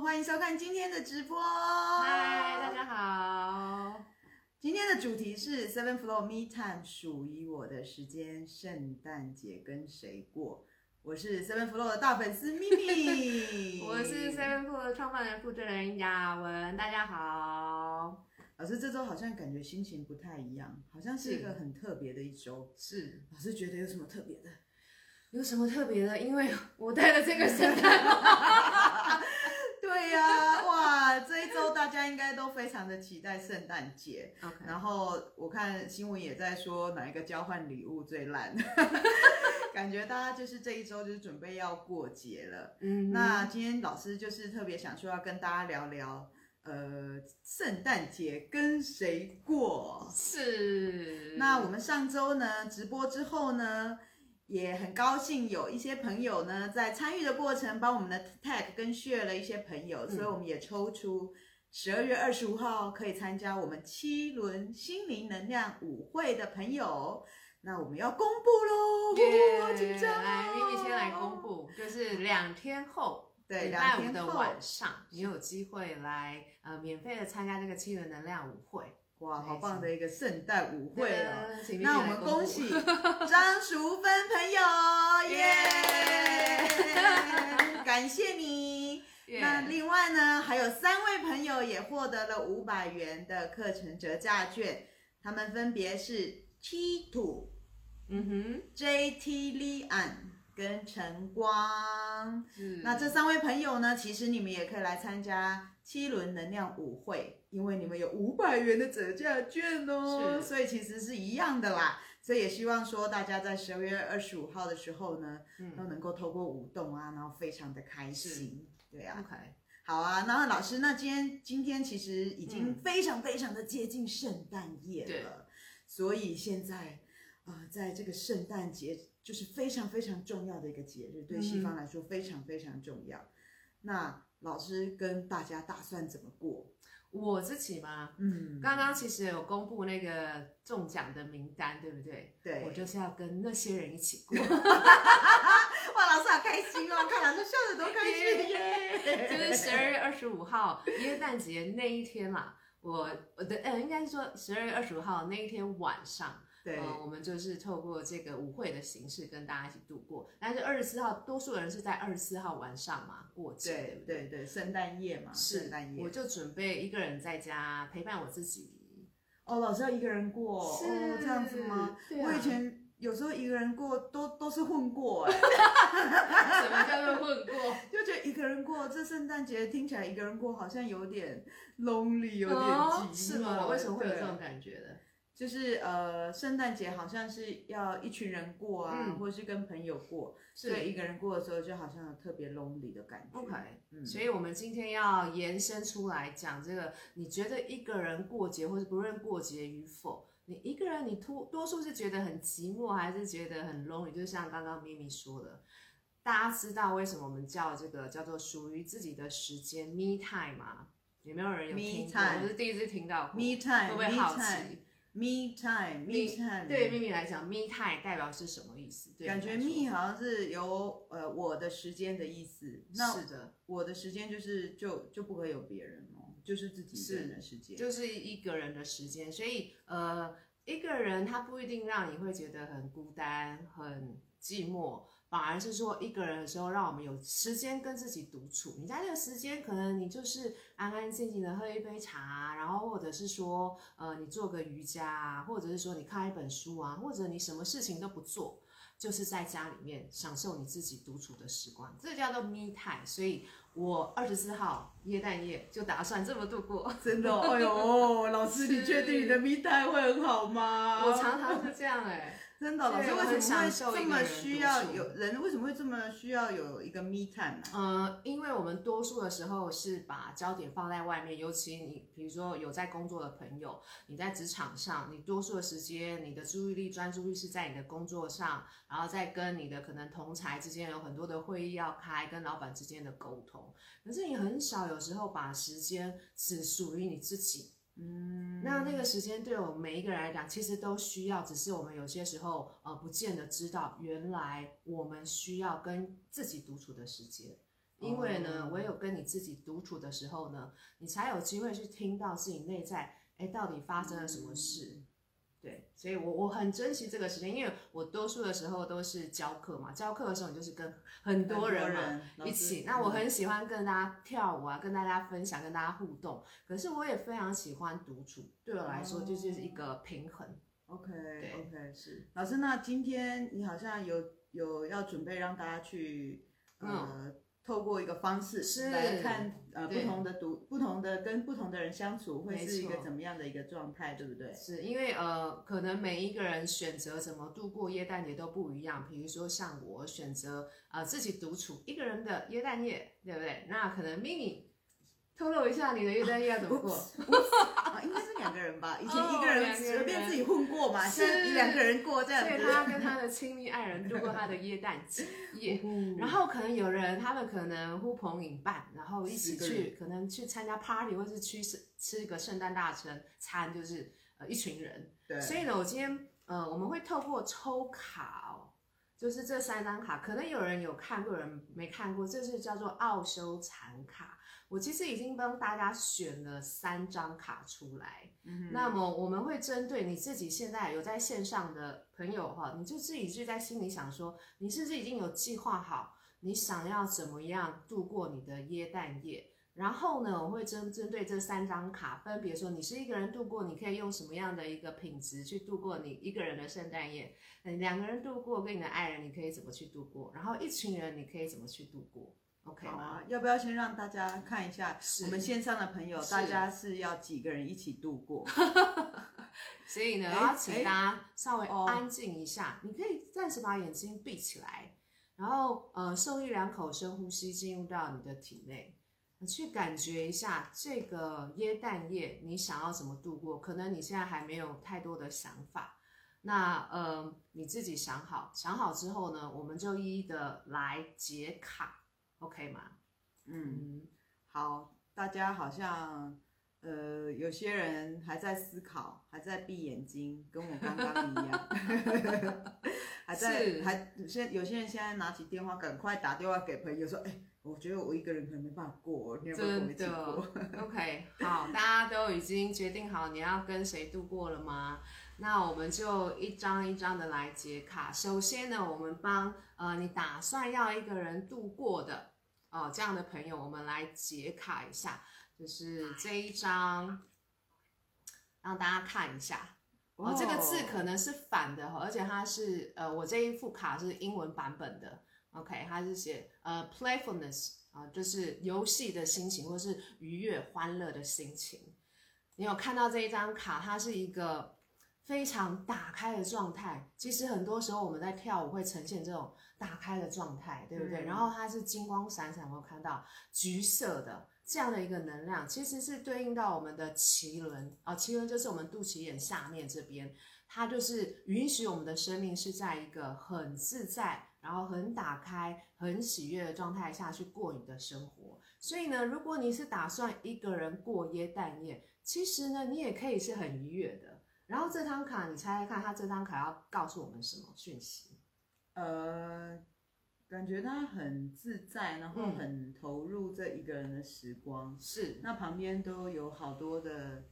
欢迎收看今天的直播。嗨，大家好。今天的主题是 Seven Flow Me Time，属于我的时间，圣诞节跟谁过？我是 Seven Flow 的大粉丝咪咪，我是 Seven Flow 的创办人、负责人雅文，大家好。老师这周好像感觉心情不太一样，好像是一个很特别的一周。是，老师觉得有什么特别的？有什么特别的？因为我带了这个圣诞帽。对呀、啊，哇，这一周大家应该都非常的期待圣诞节。然后我看新闻也在说哪一个交换礼物最烂，感觉大家就是这一周就是准备要过节了。嗯，那今天老师就是特别想说要跟大家聊聊，呃，圣诞节跟谁过？是。那我们上周呢直播之后呢？也很高兴有一些朋友呢，在参与的过程帮我们的 tag 跟 share 了一些朋友，嗯、所以我们也抽出十二月二十五号可以参加我们七轮心灵能量舞会的朋友。那我们要公布喽，yeah, 好紧张、哦！来，咪咪先来公布，就是两天后，对，两天的晚上，你有机会来呃免费的参加这个七轮能量舞会。哇，好棒的一个圣诞舞会哦！那我们恭喜 张淑芬朋友，耶、感谢你。那另外呢，还有三位朋友也获得了五百元的课程折价券，他们分别是 T Two，嗯哼，J T Lian 跟晨光。嗯，那这三位朋友呢，其实你们也可以来参加七轮能量舞会。因为你们有五百元的折价券哦，所以其实是一样的啦。所以也希望说大家在十二月二十五号的时候呢，嗯、都能够透过舞动啊，然后非常的开心。对啊，OK，好啊。然后老师，那今天今天其实已经非常非常的接近圣诞夜了，嗯、所以现在啊、呃，在这个圣诞节就是非常非常重要的一个节日，对西方来说非常非常重要。嗯、那老师跟大家打算怎么过？我自己吗？嗯，刚刚其实有公布那个中奖的名单，对不对？对，我就是要跟那些人一起过。哇，老师好开心哦！看老师笑得多开心耶！就是十二月二十五号耶诞节那一天啦，我我的呃，应该是说十二月二十五号那一天晚上。对、呃，我们就是透过这个舞会的形式跟大家一起度过。但是二十四号，多数人是在二十四号晚上嘛过节，对对对，圣诞夜嘛，是圣诞夜。我就准备一个人在家陪伴我自己。哦，老师要一个人过，是、哦、这样子吗？对啊、我以前有时候一个人过都都是混过哎。什么叫做混过？就觉得一个人过这圣诞节听起来一个人过好像有点 lonely，有点寂寞、哦。是吗？为什么会有这种感觉呢？就是呃，圣诞节好像是要一群人过啊，嗯、或者是跟朋友过，所以一个人过的时候就好像有特别 lonely 的感觉。OK，嗯，所以我们今天要延伸出来讲这个，你觉得一个人过节，或者不论过节与否，你一个人你多多数是觉得很寂寞，还是觉得很 lonely？就像刚刚咪咪说的，大家知道为什么我们叫这个叫做属于自己的时间 me time 吗？有没有人有听过？我是第一次听到 me time，会不会好奇 time, me time，me time，。对咪咪来讲，me time 代表是什么意思？感觉 me 好像是有呃我的时间的意思。那是的，我的时间就是就就不可以有别人哦，就是自己一个人的时间，就是一个人的时间。所以呃，一个人他不一定让你会觉得很孤单、很寂寞。反而是说，一个人的时候，让我们有时间跟自己独处。你在这个时间，可能你就是安安静静的喝一杯茶，然后或者是说，呃，你做个瑜伽，或者是说你看一本书啊，或者你什么事情都不做，就是在家里面享受你自己独处的时光，这叫做 me time。所以我二十四号耶诞夜就打算这么度过。真的、哦？哎呦，老师，你确定你的 me time 会很好吗？我常常是这样哎、欸。真的，老师为什么会这么需要有人？为什么会这么需要有一个 me time 呢？呃，因为我们多数的时候是把焦点放在外面，尤其你比如说有在工作的朋友，你在职场上，你多数的时间，你的注意力、专注力是在你的工作上，然后再跟你的可能同才之间有很多的会议要开，跟老板之间的沟通，可是你很少有时候把时间只属于你自己。嗯，那那个时间对我们每一个人来讲，其实都需要，只是我们有些时候呃，不见得知道，原来我们需要跟自己独处的时间。因为呢，唯有跟你自己独处的时候呢，你才有机会去听到自己内在，哎，到底发生了什么事。嗯对，所以我我很珍惜这个时间，因为我多数的时候都是教课嘛，教课的时候你就是跟很多人嘛人一起，那我很喜欢跟大家跳舞啊，跟大家分享，跟大家互动。可是我也非常喜欢独处，对我来说就是一个平衡。OK OK 是老师，那今天你好像有有要准备让大家去呃。嗯透过一个方式来看，呃，不同的读，不同的跟不同的人相处，会是一个怎么样的一个状态，对不对？是因为呃，可能每一个人选择怎么度过耶诞节都不一样。比如说像我选择呃自己独处一个人的耶诞夜，对不对？那可能 Mimi。透露一下你的耶诞夜要怎么过？啊，应该是两个人吧。以前一个人随便自己混过嘛，现在两个人过这样子。所以他跟他的亲密爱人度过他的耶诞节夜。然后可能有人，他们可能呼朋引伴，然后一起去，可能去参加 party，或是去吃吃一个圣诞大餐，餐就是呃一群人。对。所以呢，我今天呃我们会透过抽卡哦，就是这三张卡，可能有人有看过，有人没看过，这是叫做奥修禅卡。我其实已经帮大家选了三张卡出来，嗯、那么我们会针对你自己现在有在线上的朋友哈，你就自己就在心里想说，你是不是已经有计划好你想要怎么样度过你的耶诞夜？然后呢，我会针针对这三张卡，分别说你是一个人度过，你可以用什么样的一个品质去度过你一个人的圣诞夜？嗯，两个人度过跟你的爱人，你可以怎么去度过？然后一群人，你可以怎么去度过？OK 吗？啊，要不要先让大家看一下我们线上的朋友，大家是要几个人一起度过？所以呢，我要请大家稍微安静一下，你可以暂时把眼睛闭起来，然后呃，受一两口深呼吸，进入到你的体内，你去感觉一下这个椰蛋液，你想要怎么度过？可能你现在还没有太多的想法，那呃，你自己想好，想好之后呢，我们就一一的来解卡。OK 吗？嗯，好，大家好像，呃，有些人还在思考，还在闭眼睛，跟我刚刚一样，还在，是还现有些人现在拿起电话，赶快打电话给朋友说，哎、欸，我觉得我一个人可能没办法过，你要不要跟我一起过？OK，好，大家都已经决定好你要跟谁度过了吗？那我们就一张一张的来解卡。首先呢，我们帮呃你打算要一个人度过的。哦，这样的朋友，我们来解卡一下，就是这一张，让大家看一下。哦，这个字可能是反的，而且它是呃，我这一副卡是英文版本的。OK，它是写呃 playfulness 啊，就是游戏的心情，或是愉悦、欢乐的心情。你有看到这一张卡，它是一个非常打开的状态。其实很多时候我们在跳舞会呈现这种。打开的状态，对不对？嗯、然后它是金光闪闪，我看到橘色的这样的一个能量，其实是对应到我们的脐轮啊，脐轮就是我们肚脐眼下面这边，它就是允许我们的生命是在一个很自在，然后很打开、很喜悦的状态下去过你的生活。所以呢，如果你是打算一个人过耶诞夜，其实呢，你也可以是很愉悦的。然后这张卡，你猜猜看，他这张卡要告诉我们什么讯息？呃，感觉他很自在，然后很投入这一个人的时光。是，那旁边都有好多的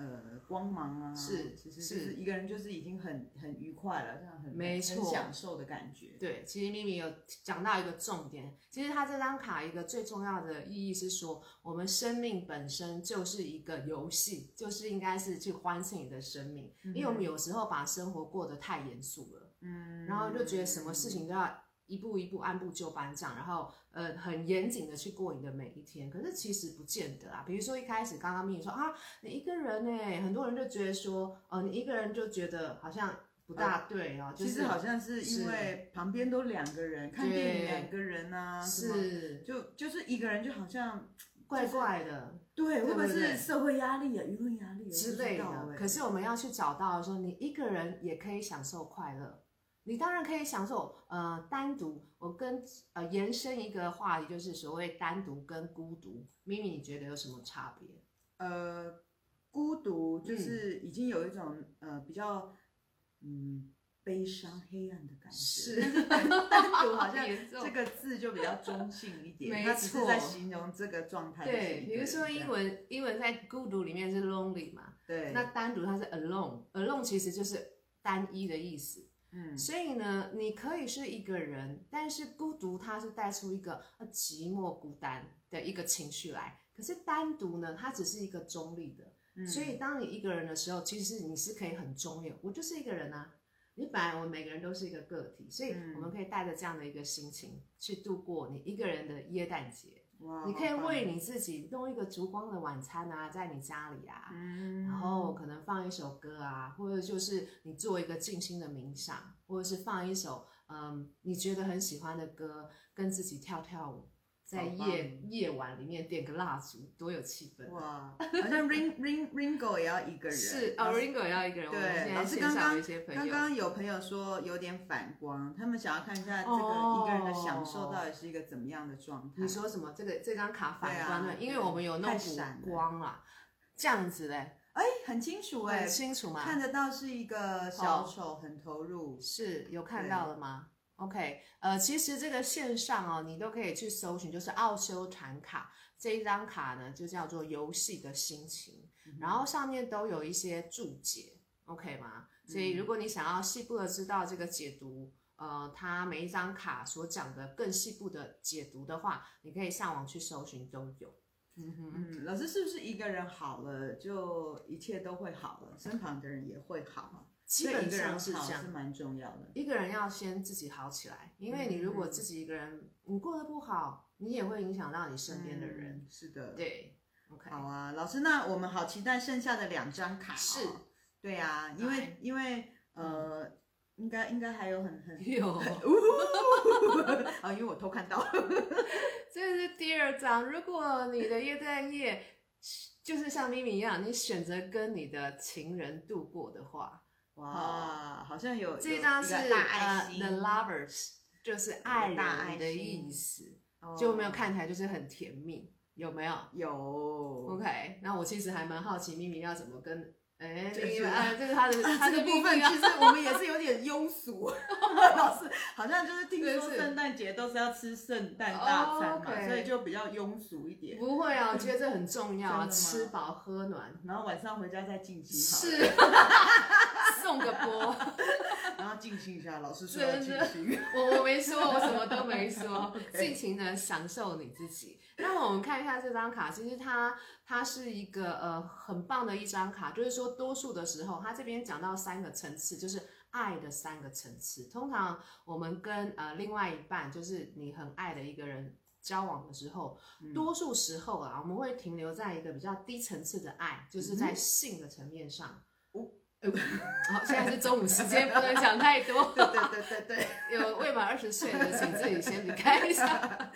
呃光芒啊。是，其实是一个人就是已经很很愉快了，这样很没错，很享受的感觉。对，其实 Mimi 有讲到一个重点，其实他这张卡一个最重要的意义是说，我们生命本身就是一个游戏，就是应该是去欢庆你的生命，嗯、因为我们有时候把生活过得太严肃了。嗯，然后就觉得什么事情都要一步一步按部就班这样，然后呃很严谨的去过你的每一天。可是其实不见得啊。比如说一开始刚刚 Mimi 说啊，你一个人哎，很多人就觉得说，哦、呃，你一个人就觉得好像不大对哦。就是、其实好像是因为旁边都两个人，看电影两个人啊，是就就是一个人就好像怪怪的，对，会不会是社会压力啊、舆论压力之类的？可是我们要去找到说，你一个人也可以享受快乐。你当然可以享受，呃，单独。我跟呃延伸一个话题，就是所谓单独跟孤独。咪咪，你觉得有什么差别？呃，孤独就是已经有一种、嗯、呃比较嗯悲伤、黑暗的感觉。是，单独好像 这个字就比较中性一点，它只是在形容这个状态。对，比如说英文，英文在孤独里面是 lonely 嘛，对，那单独它是 alone，alone 其实就是单一的意思。嗯，所以呢，你可以是一个人，但是孤独它是带出一个寂寞、孤单的一个情绪来。可是单独呢，它只是一个中立的。嗯，所以当你一个人的时候，其实你是可以很中立。我就是一个人啊，你本来我们每个人都是一个个体，所以我们可以带着这样的一个心情去度过你一个人的耶诞节。哇，你可以为你自己弄一个烛光的晚餐啊，在你家里啊，嗯，然后可能放一首歌啊，或者就是你做一个静心的冥想，或者是放一首嗯你觉得很喜欢的歌，跟自己跳跳舞。在夜夜晚里面点个蜡烛，多有气氛！哇，好像 Ring Ring Ringo 也要一个人，是哦，Ringo 也要一个人。对，老师刚刚刚刚有朋友说有点反光，他们想要看一下这个一个人的享受到底是一个怎么样的状态。你说什么？这个这张卡反光的，因为我们有弄补光啦，这样子嘞，哎，很清楚哎，很清楚吗？看得到是一个小丑很投入，是有看到了吗？OK，呃，其实这个线上哦，你都可以去搜寻，就是奥修禅卡这一张卡呢，就叫做游戏的心情，嗯、然后上面都有一些注解，OK 吗？所以如果你想要细部的知道这个解读，呃，它每一张卡所讲的更细部的解读的话，你可以上网去搜寻都有。嗯哼，嗯，老师是不是一个人好了，就一切都会好了，身旁的人也会好？基本上是这样，是蛮重要的。一个人要先自己好起来，因为你如果自己一个人，你过得不好，你也会影响到你身边的人。嗯、是的，对，OK。好啊，老师，那我们好期待剩下的两张卡、哦。是，对啊，因为因为呃，嗯、应该应该还有很很 有，啊，因为我偷看到，这是第二张。如果你的耶诞夜就是像咪咪一样，你选择跟你的情人度过的话。哇，好像有这张是大爱心，uh, The Lovers，就是爱人的意思，就没有看起来就是很甜蜜，有没有？有。OK，那我其实还蛮好奇秘密要怎么跟。哎，这个啊，这个他的他的部分，其实我们也是有点庸俗，老 师好像就是听说圣诞节都是要吃圣诞大餐嘛，所以就比较庸俗一点。不会啊，我觉得这很重要啊，吃饱喝暖，然后晚上回家再静心好。是，送个波，然后静心一下。老师说要静心，我我没说，我什么都没说，尽情的享受你自己。那我们看一下这张卡，其实它它是一个呃很棒的一张卡，就是说多数的时候，它这边讲到三个层次，就是爱的三个层次。通常我们跟呃另外一半，就是你很爱的一个人交往的时候，嗯、多数时候啊，我们会停留在一个比较低层次的爱，就是在性的层面上。哦 好，现在是中午时间，不能想太多。对对对对对，有未满二十岁的，请自己先离开一下。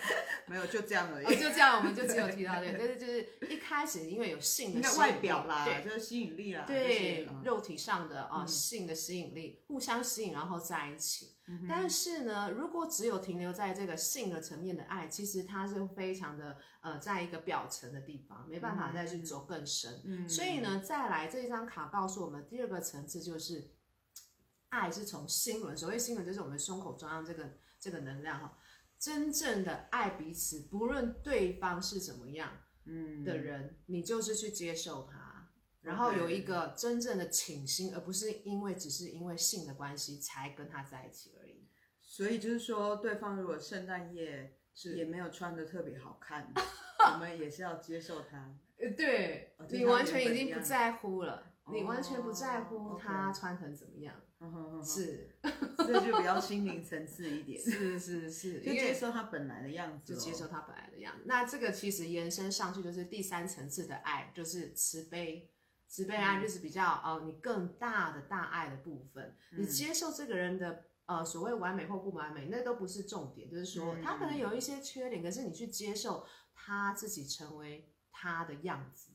没有，就这样而已。哦，就这样，我们就只有提到这个，就是就是一开始因为有性的外表啦，对，就是吸引力啦，对，肉体上的啊性的吸引力，互相吸引，然后在一起。但是呢，如果只有停留在这个性的层面的爱，其实它是非常的呃，在一个表层的地方，没办法再去走更深。嗯，所以呢，再来这一张卡告诉我们，第二个层次就是爱是从心轮，所谓心轮就是我们胸口中央这个这个能量哈，真正的爱彼此，不论对方是怎么样嗯的人，你就是去接受他。然后有一个真正的倾心，而不是因为只是因为性的关系才跟他在一起而已。所以就是说，对方如果圣诞夜是也没有穿的特别好看，我们也是要接受他。对，你完全已经不在乎了，你完全不在乎他穿成怎么样，是，这就比较心灵层次一点。是是是，就接受他本来的样子，就接受他本来的样子。那这个其实延伸上去就是第三层次的爱，就是慈悲。慈悲爱就是比较呃，你更大的大爱的部分，嗯、你接受这个人的呃所谓完美或不完美，那都不是重点，就是说他可能有一些缺点，可是你去接受他自己成为他的样子，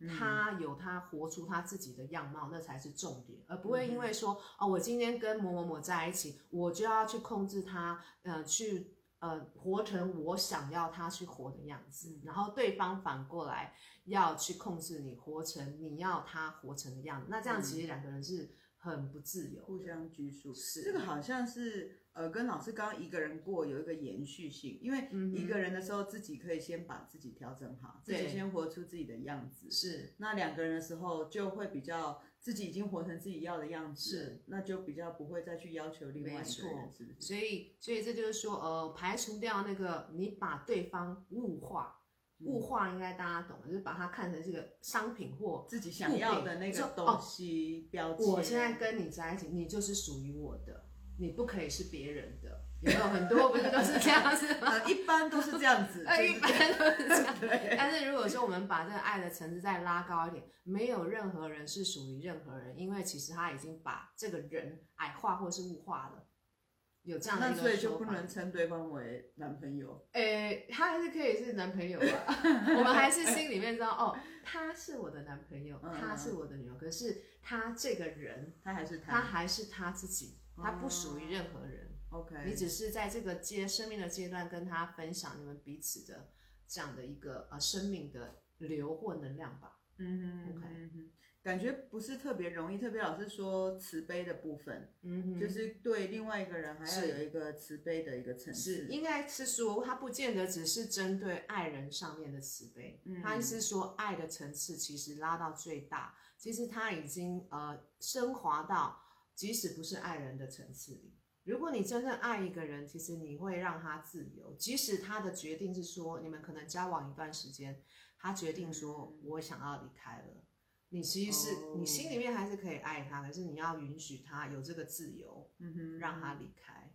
嗯、他有他活出他自己的样貌，那才是重点，而不会因为说哦，我今天跟某某某在一起，我就要去控制他，呃，去呃活成我想要他去活的样子，然后对方反过来。要去控制你活成你要他活成的样子，那这样其实两个人是很不自由，互相拘束。是这个好像是呃，跟老师刚刚一个人过有一个延续性，因为一个人的时候自己可以先把自己调整好，嗯、自己先活出自己的样子。是，那两个人的时候就会比较自己已经活成自己要的样子，是，那就比较不会再去要求另外一个人，是不是？所以，所以这就是说，呃，排除掉那个你把对方物化。物化应该大家懂，就是把它看成是个商品或自己想要的那个东西标签。我现在跟你在一起，你就是属于我的，你不可以是别人的。有没有很多不是都是这样子吗？一般都是这样子，呃，一般都是这样。但是如果说我们把这个爱的层次再拉高一点，没有任何人是属于任何人，因为其实他已经把这个人矮化或是物化了。有这样的一个说法，那所以就不能称对方为男朋友？诶、欸，他还是可以是男朋友吧？我们还是心里面知道，哦，他是我的男朋友，他是我的女友。可是他这个人，他还是他，他还是他自己，他不属于任何人。OK，你只是在这个阶生命的阶段跟他分享你们彼此的这样的一个呃生命的流或能量吧。嗯哼，OK。感觉不是特别容易，特别老师说慈悲的部分，嗯哼，就是对另外一个人还要有一个慈悲的一个层次。是，应该是说，他不见得只是针对爱人上面的慈悲，嗯，他是说爱的层次其实拉到最大，其实他已经呃升华到，即使不是爱人的层次里，如果你真正爱一个人，其实你会让他自由，即使他的决定是说你们可能交往一段时间，他决定说我想要离开了。你其实是、oh. 你心里面还是可以爱他，可是你要允许他有这个自由，嗯哼，让他离开。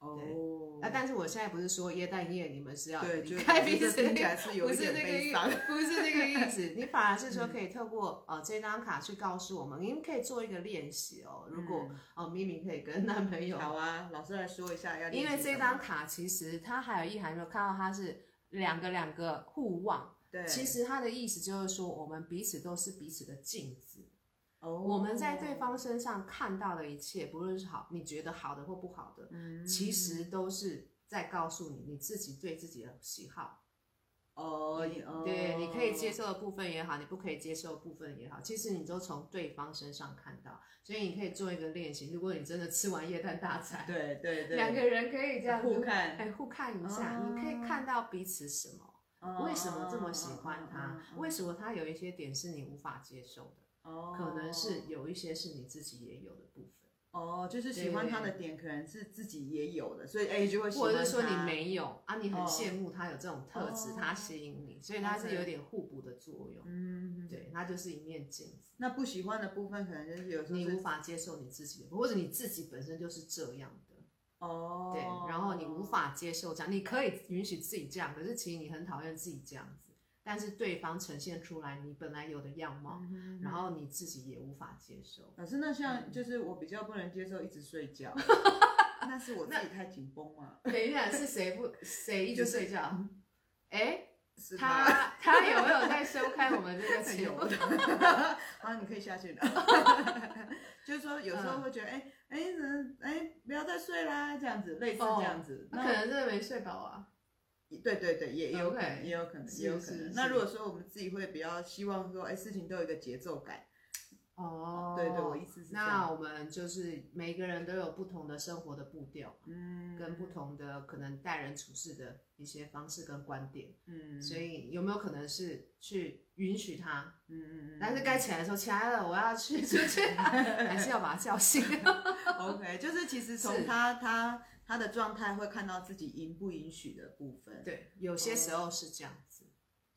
哦、oh.，那但是我现在不是说耶诞夜你们是要离开彼此，不是那个意思，不是那个意思。你反而是说可以透过呃这张卡去告诉我们，你们可以做一个练习哦。如果哦咪咪可以跟男朋友，好啊，老师来说一下要。因为这张卡其实它还有意涵，有看到它是两个两个互望。对，其实它的意思就是说，我们彼此都是彼此的镜子。哦、oh，我们在对方身上看到的一切，不论是好，你觉得好的或不好的，嗯，其实都是在告诉你你自己对自己的喜好。哦、oh，对，你可以接受的部分也好，你不可以接受的部分也好，其实你都从对方身上看到。所以你可以做一个练习，如果你真的吃完耶诞大餐，对对对，两个人可以这样互看，哎，互看一下，oh. 你可以看到彼此什么。为什么这么喜欢他？为什么他有一些点是你无法接受的？哦，可能是有一些是你自己也有的部分。哦，就是喜欢他的点可能是自己也有的，所以哎就会喜欢他。或者是说你没有啊，你很羡慕他有这种特质，他吸引你，所以他是有点互补的作用。嗯，对，他就是一面镜子。那不喜欢的部分可能就是有时候你无法接受你自己的，或者你自己本身就是这样的。哦、oh，对，然后你无法接受这样，你可以允许自己这样，可是其实你很讨厌自己这样子，但是对方呈现出来你本来有的样貌，嗯、然后你自己也无法接受。老师，那像就是我比较不能接受一直睡觉，那是我自己太紧绷嘛？等一下，是谁不谁一直睡觉？哎、就是，他 他有没有在收看我们这个节目？好，你可以下去了。就是说，有时候会觉得，哎、嗯。哎，人，哎，不要再睡啦，这样子，类似这样子，那、哦、可能真的没睡饱啊。对对对，也也有可能也有可能，也有可能。那如果说我们自己会比较希望说，哎，事情都有一个节奏感。哦，对对，我意思是。那我们就是每个人都有不同的生活的步调，嗯，跟不同的可能待人处事的一些方式跟观点，嗯，所以有没有可能是去允许他，嗯嗯嗯，但是该起来的时候起来了，我要去出去，还是要把他叫醒。OK，就是其实从他他他的状态会看到自己允不允许的部分，对，有些时候是这样子，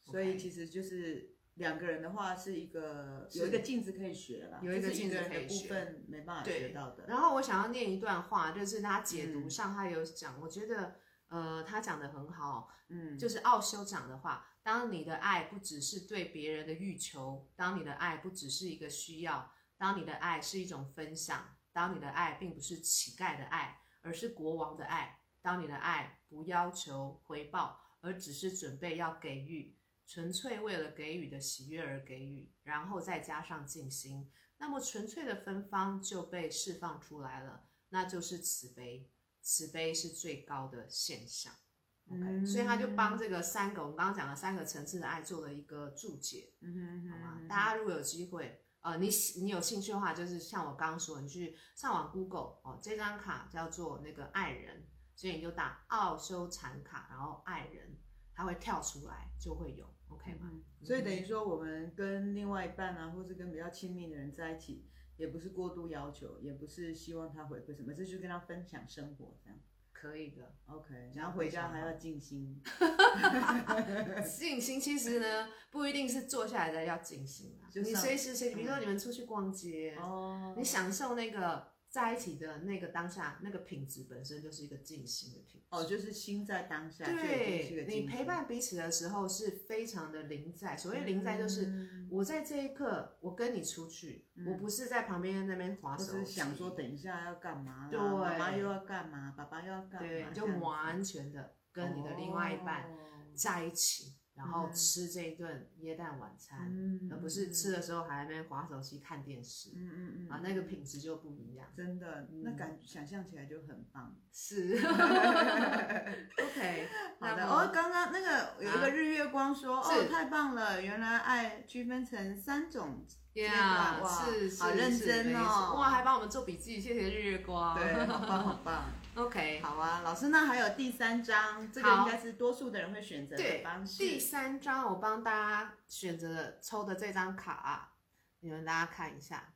所以其实就是。两个人的话是一个有一个镜子可以学了，有一个镜子可以学，部分没办法学到的。然后我想要念一段话，就是他解读上他有讲，嗯、我觉得呃他讲的很好，嗯，就是奥修讲的话，当你的爱不只是对别人的欲求，当你的爱不只是一个需要，当你的爱是一种分享，当你的爱并不是乞丐的爱，而是国王的爱，当你的爱不要求回报，而只是准备要给予。纯粹为了给予的喜悦而给予，然后再加上静心，那么纯粹的芬芳就被释放出来了，那就是慈悲。慈悲是最高的现象。OK，嗯，所以他就帮这个三个我们刚刚讲的三个层次的爱做了一个注解。嗯哼，好吗？大家如果有机会，呃，你你有兴趣的话，就是像我刚刚说，你去上网 Google 哦，这张卡叫做那个爱人，所以你就打奥修禅卡，然后爱人，它会跳出来就会有，OK 吗？嗯，所以等于说，我们跟另外一半啊，或是跟比较亲密的人在一起，也不是过度要求，也不是希望他回馈什么，这就是跟他分享生活这样。可以的，OK。然后回家还要静心，静心其实呢不一定是坐下来的要静心啊，你随时随地，比如说你们出去逛街，哦，你享受那个。在一起的那个当下，那个品质本身就是一个静心的品质。哦，就是心在当下。对，你陪伴彼此的时候是非常的临在。所谓临在，就是我在这一刻，我跟你出去，嗯、我不是在旁边那边划手机，想说等一下要干嘛，对，妈妈又要干嘛，爸爸又要干嘛，对，就完全的跟你的另外一半在一起。哦然后吃这一顿椰蛋晚餐，嗯、而不是吃的时候还在那边滑手机看电视，嗯嗯嗯，啊，那个品质就不一样，真的，嗯、那感想象起来就很棒，是，OK，好的，哦，刚刚那个有一个日月光说，啊、哦，太棒了，原来爱区分成三种。Yeah, 哇，是是好认真哦，哇，还帮我们做笔记，谢谢日月光，对，好棒好棒，OK，好啊，老师，那还有第三张，这个应该是多数的人会选择的方式。第三张我帮大家选择抽的这张卡啊，你们大家看一下，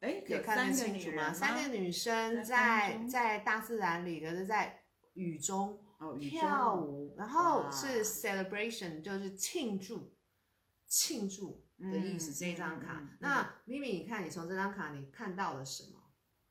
哎，可以看得清楚吗？三个女生在在大自然里，可是在雨中跳舞，然后是 celebration，就是庆祝庆祝。的意思，这张卡。那咪咪，你看，你从这张卡你看到了什么？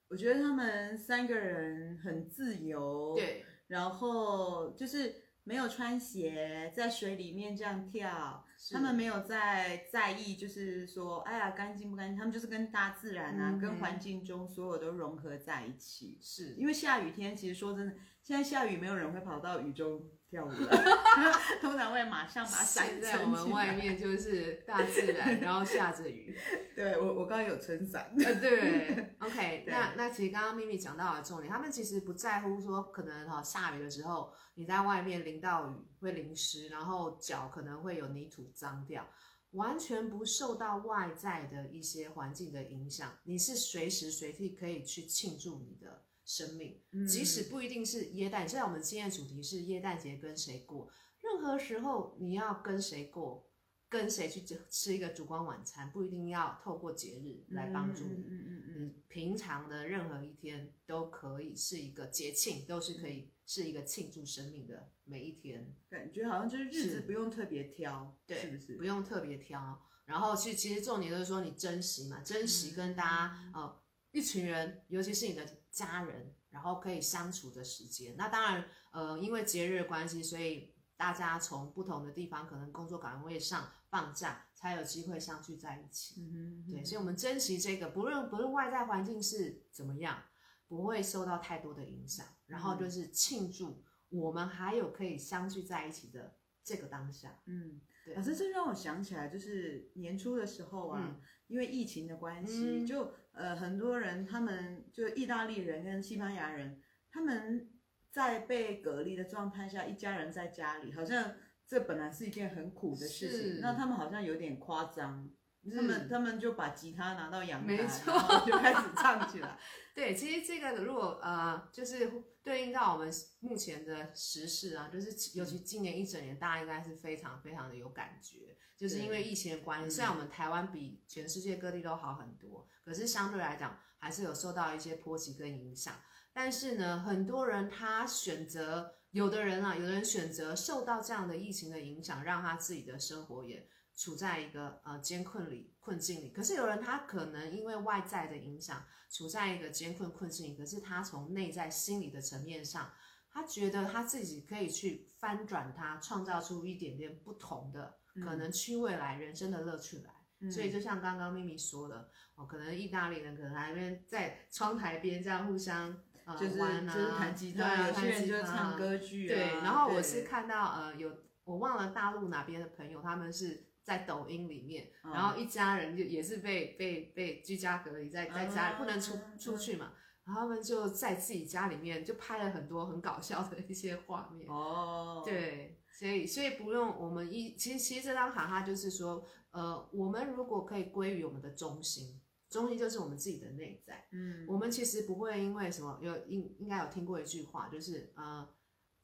我觉得他们三个人很自由，对，然后就是没有穿鞋，在水里面这样跳，他们没有在在意，就是说，哎呀，干净不干净？他们就是跟大自然啊，嗯、跟环境中所有都融合在一起。是因为下雨天，其实说真的，现在下雨，没有人会跑到雨中。跳舞了，通常会马上把伞在我们外面，就是大自然，然后下着雨。对，我，我刚刚有撑伞。呃，对，OK 对。那那其实刚刚咪咪讲到的重点，他们其实不在乎说可能哈下雨的时候你在外面淋到雨会淋湿，然后脚可能会有泥土脏掉，完全不受到外在的一些环境的影响。你是随时随地可以去庆祝你的。生命，即使不一定是耶诞。现在我们今天的主题是耶诞节跟谁过？任何时候你要跟谁过，跟谁去吃一个烛光晚餐，不一定要透过节日来帮助你。嗯嗯嗯嗯，平常的任何一天都可以是一个节庆，都是可以是一个庆祝生命的每一天。感觉好像就是日子不用特别挑，对，是不是？不用特别挑。然后其实其实重点就是说你珍惜嘛，珍惜跟大家呃一群人，尤其是你的。家人，然后可以相处的时间。那当然，呃，因为节日的关系，所以大家从不同的地方，可能工作岗位上放假，才有机会相聚在一起。嗯哼，对，所以我们珍惜这个，不论不论外在环境是怎么样，不会受到太多的影响。然后就是庆祝我们还有可以相聚在一起的这个当下。嗯，对。老师，这让我想起来，就是年初的时候啊，嗯、因为疫情的关系，嗯、就。呃，很多人他们就意大利人跟西班牙人，他们在被隔离的状态下，一家人在家里，好像这本来是一件很苦的事情，那他们好像有点夸张，是他们他们就把吉他拿到阳台，没错，就开始唱起来。对，其实这个如果呃，就是对应到我们目前的时事啊，就是尤其今年一整年，大家应该是非常非常的有感觉。就是因为疫情的关系，虽然我们台湾比全世界各地都好很多，可是相对来讲还是有受到一些波及跟影响。但是呢，很多人他选择，有的人啊，有的人选择受到这样的疫情的影响，让他自己的生活也处在一个呃艰困里、困境里。可是有人他可能因为外在的影响，处在一个艰困困境里，可是他从内在心理的层面上，他觉得他自己可以去翻转它，创造出一点点不同的。可能去未来人生的乐趣来，嗯、所以就像刚刚咪咪说的，哦，可能意大利人可能那边在窗台边这样互相呃玩啊，就是弹吉他，啊、有些人就唱歌剧，啊，对。然后我是看到呃有我忘了大陆哪边的朋友，他们是在抖音里面，嗯、然后一家人就也是被被被居家隔离在在家里，嗯、不能出出去嘛，然后他们就在自己家里面就拍了很多很搞笑的一些画面。哦，对。所以所以不用我们一其实其实这张卡它就是说，呃，我们如果可以归于我们的中心，中心就是我们自己的内在，嗯，我们其实不会因为什么有应应该有听过一句话，就是呃。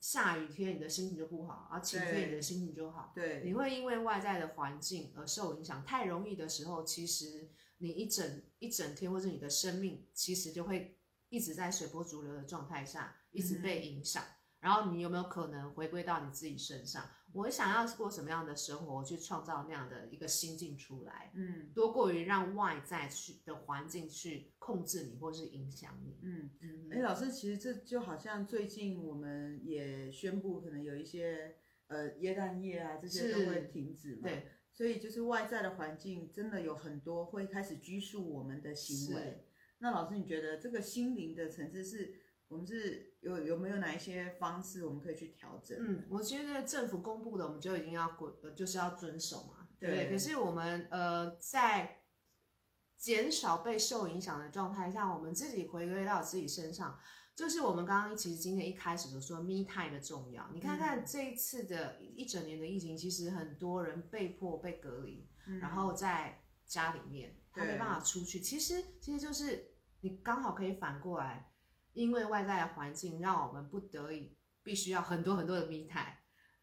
下雨天你的心情就不好，而晴天你的心情就好。对，你会因为外在的环境而受影响。太容易的时候，其实你一整一整天，或者你的生命，其实就会一直在随波逐流的状态下，一直被影响。嗯然后你有没有可能回归到你自己身上？我想要过什么样的生活，去创造那样的一个心境出来？嗯，多过于让外在去的环境去控制你，或是影响你。嗯嗯。哎，老师，其实这就好像最近我们也宣布，可能有一些呃耶诞夜啊这些都会停止嘛。对。所以就是外在的环境真的有很多会开始拘束我们的行为。那老师，你觉得这个心灵的层次是？我们是有有没有哪一些方式我们可以去调整？嗯，我觉得政府公布的我们就已经要滚，就是要遵守嘛，对不对？可是我们呃在减少被受影响的状态下，我们自己回归到自己身上，就是我们刚刚其实今天一开始就说 me time 的重要。你看看这一次的一整年的疫情，其实很多人被迫被隔离，嗯，然后在家里面他没办法出去。其实其实就是你刚好可以反过来。因为外在的环境让我们不得已必须要很多很多的 me time，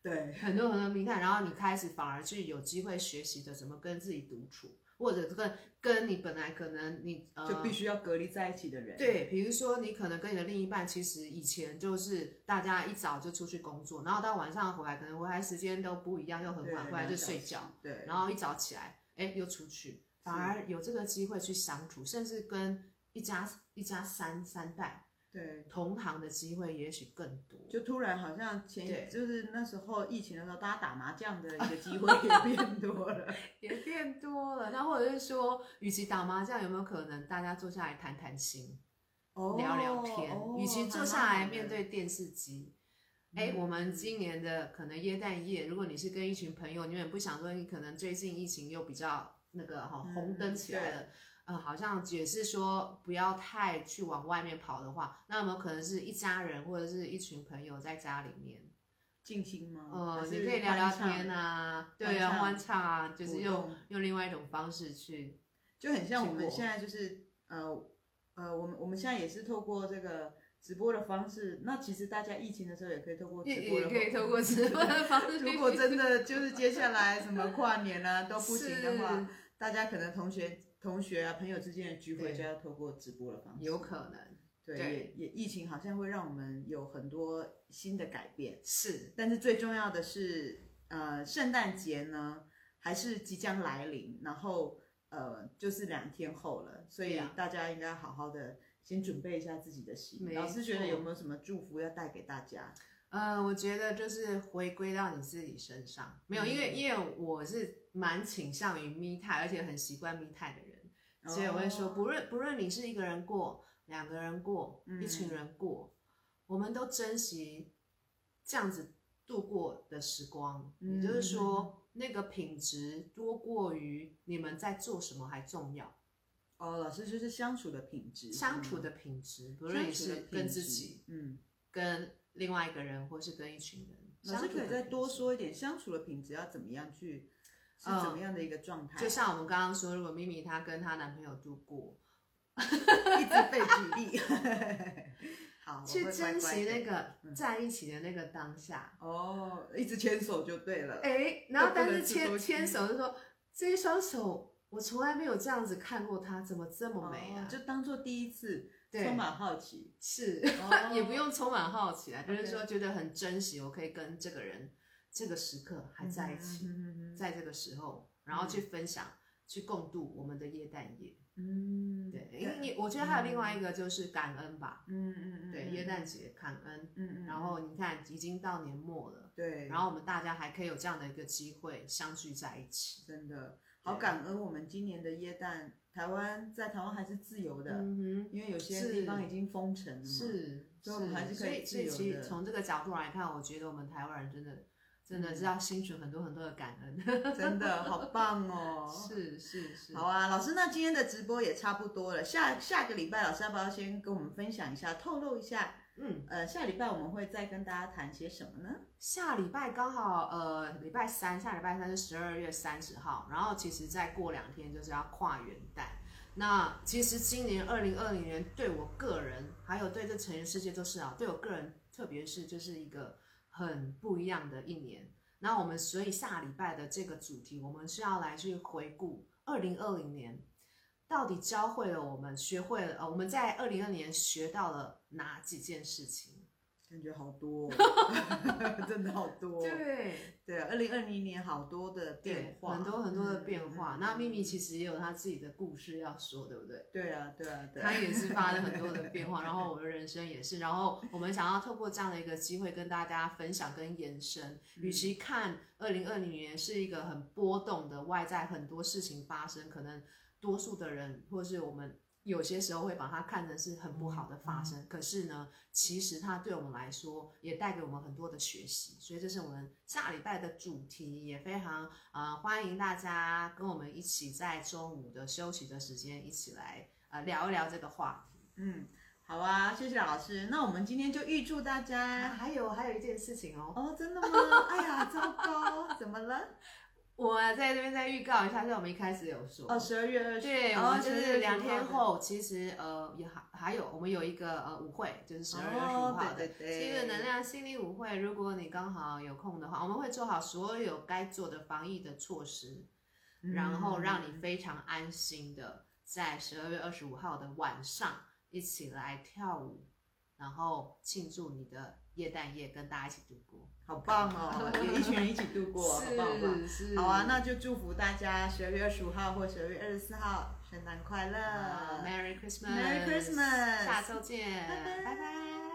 对，很多很多 me time，然后你开始反而去有机会学习的怎么跟自己独处，或者跟跟你本来可能你呃就必须要隔离在一起的人，对，比如说你可能跟你的另一半其实以前就是大家一早就出去工作，然后到晚上回来可能回来时间都不一样，又很晚回来就睡觉，对，然后一早起来哎又出去，反而有这个机会去相处，甚至跟一家一家三三代。对，同行的机会也许更多，就突然好像前就是那时候疫情的时候，大家打麻将的一个机会 也变多了，也变多了。那或者是说，与其打麻将，有没有可能大家坐下来谈谈心，哦、聊聊天？与、哦、其坐下来面对电视机，我们今年的可能耶诞夜，如果你是跟一群朋友，你也不想说，你可能最近疫情又比较那个哈红灯起来了。嗯嗯，好像也是说不要太去往外面跑的话，那有没有可能是一家人或者是一群朋友在家里面静心吗？呃，你可以聊聊天啊，对啊，欢唱啊，就是用用另外一种方式去，就很像我们现在就是呃呃，我们我们现在也是透过这个直播的方式，那其实大家疫情的时候也可以透过直播的方式，也可以透过直播的方式。如果真的就是 接下来什么跨年啊都不行的话，大家可能同学。同学啊，朋友之间的聚会就要透过直播的方式，有可能。对，对也也疫情好像会让我们有很多新的改变。是，但是最重要的是，呃，圣诞节呢还是即将来临，然后呃就是两天后了，所以大家应该好好的先准备一下自己的心。老师觉得有没有什么祝福要带给大家？呃，我觉得就是回归到你自己身上，没有，因为因为我是蛮倾向于 me time，而且很习惯 me time 的人。所以我会说，不论不论你是一个人过，两个人过，一群人过，我们都珍惜这样子度过的时光。也就是说，那个品质多过于你们在做什么还重要。哦，老师就是相处的品质，相处的品质，不论你是跟自己，嗯，跟另外一个人，或是跟一群人，老师可以再多说一点，相处的品质要怎么样去？是怎么样的一个状态？就像我们刚刚说，如果咪咪她跟她男朋友度过，一直被举例，好，去珍惜那个在一起的那个当下。哦，一直牵手就对了。哎，然后但是牵牵手就说，这一双手我从来没有这样子看过他，怎么这么美啊？就当做第一次，充满好奇。是，也不用充满好奇啊，就是说觉得很珍惜，我可以跟这个人。这个时刻还在一起，嗯、在这个时候，然后去分享、嗯、去共度我们的耶诞夜。嗯，对，因为你我觉得还有另外一个就是感恩吧。嗯嗯嗯，对，耶诞节感恩。嗯嗯，然后你看已经到年末了，对，然后我们大家还可以有这样的一个机会相聚在一起，真的好感恩。我们今年的耶诞，台湾在台湾还是自由的，因为有些地方已经封城了嘛，是，所以我们还是可以自由的。所以，所以从这个角度来看，我觉得我们台湾人真的。真的是要心存很多很多的感恩，真的好棒哦！是是是，好啊，老师，那今天的直播也差不多了，下下个礼拜老师要不要先跟我们分享一下，透露一下嗯，呃，下礼拜我们会再跟大家谈些什么呢？下礼拜刚好，呃，礼拜三，下礼拜三是十二月三十号，然后其实再过两天就是要跨元旦。那其实今年二零二零年对我个人，还有对这成人世界都是啊，对我个人，特别是就是一个很不一样的一年。那我们所以下礼拜的这个主题，我们是要来去回顾二零二零年。到底教会了我们，学会了呃，我们在二零二年学到了哪几件事情？感觉好多，真的好多。对对，二零二零年好多的变化，很多很多的变化。嗯、那秘密其实也有他自己的故事要说，对不对？对啊，对啊，对。他也是发了很多的变化，然后我的人生也是，然后我们想要透过这样的一个机会跟大家分享跟延伸。与其看二零二零年是一个很波动的外在很多事情发生，可能。多数的人，或是我们有些时候会把它看成是很不好的发生，嗯、可是呢，其实它对我们来说也带给我们很多的学习，所以这是我们下礼拜的主题，也非常呃欢迎大家跟我们一起在中午的休息的时间一起来呃聊一聊这个话题。嗯，好啊，谢谢老师。那我们今天就预祝大家，啊、还有还有一件事情哦。哦，真的吗？哎呀，糟糕，怎么了？我在这边再预告一下，像我们一开始有说哦，十二月二十，对，我们就是两天后，其实呃也还还有我们有一个呃舞会，就是十二月二十五号的七日能量心理舞会。如果你刚好有空的话，我们会做好所有该做的防疫的措施，嗯、然后让你非常安心的在十二月二十五号的晚上一起来跳舞，然后庆祝你的耶诞夜，跟大家一起度过。好棒哦，也一群人一起度过，好棒好棒。好啊，那就祝福大家十二月二十五号或十二月二十四号圣诞快乐，uh，Merry Christmas，Merry Christmas，下周见，拜拜。拜拜。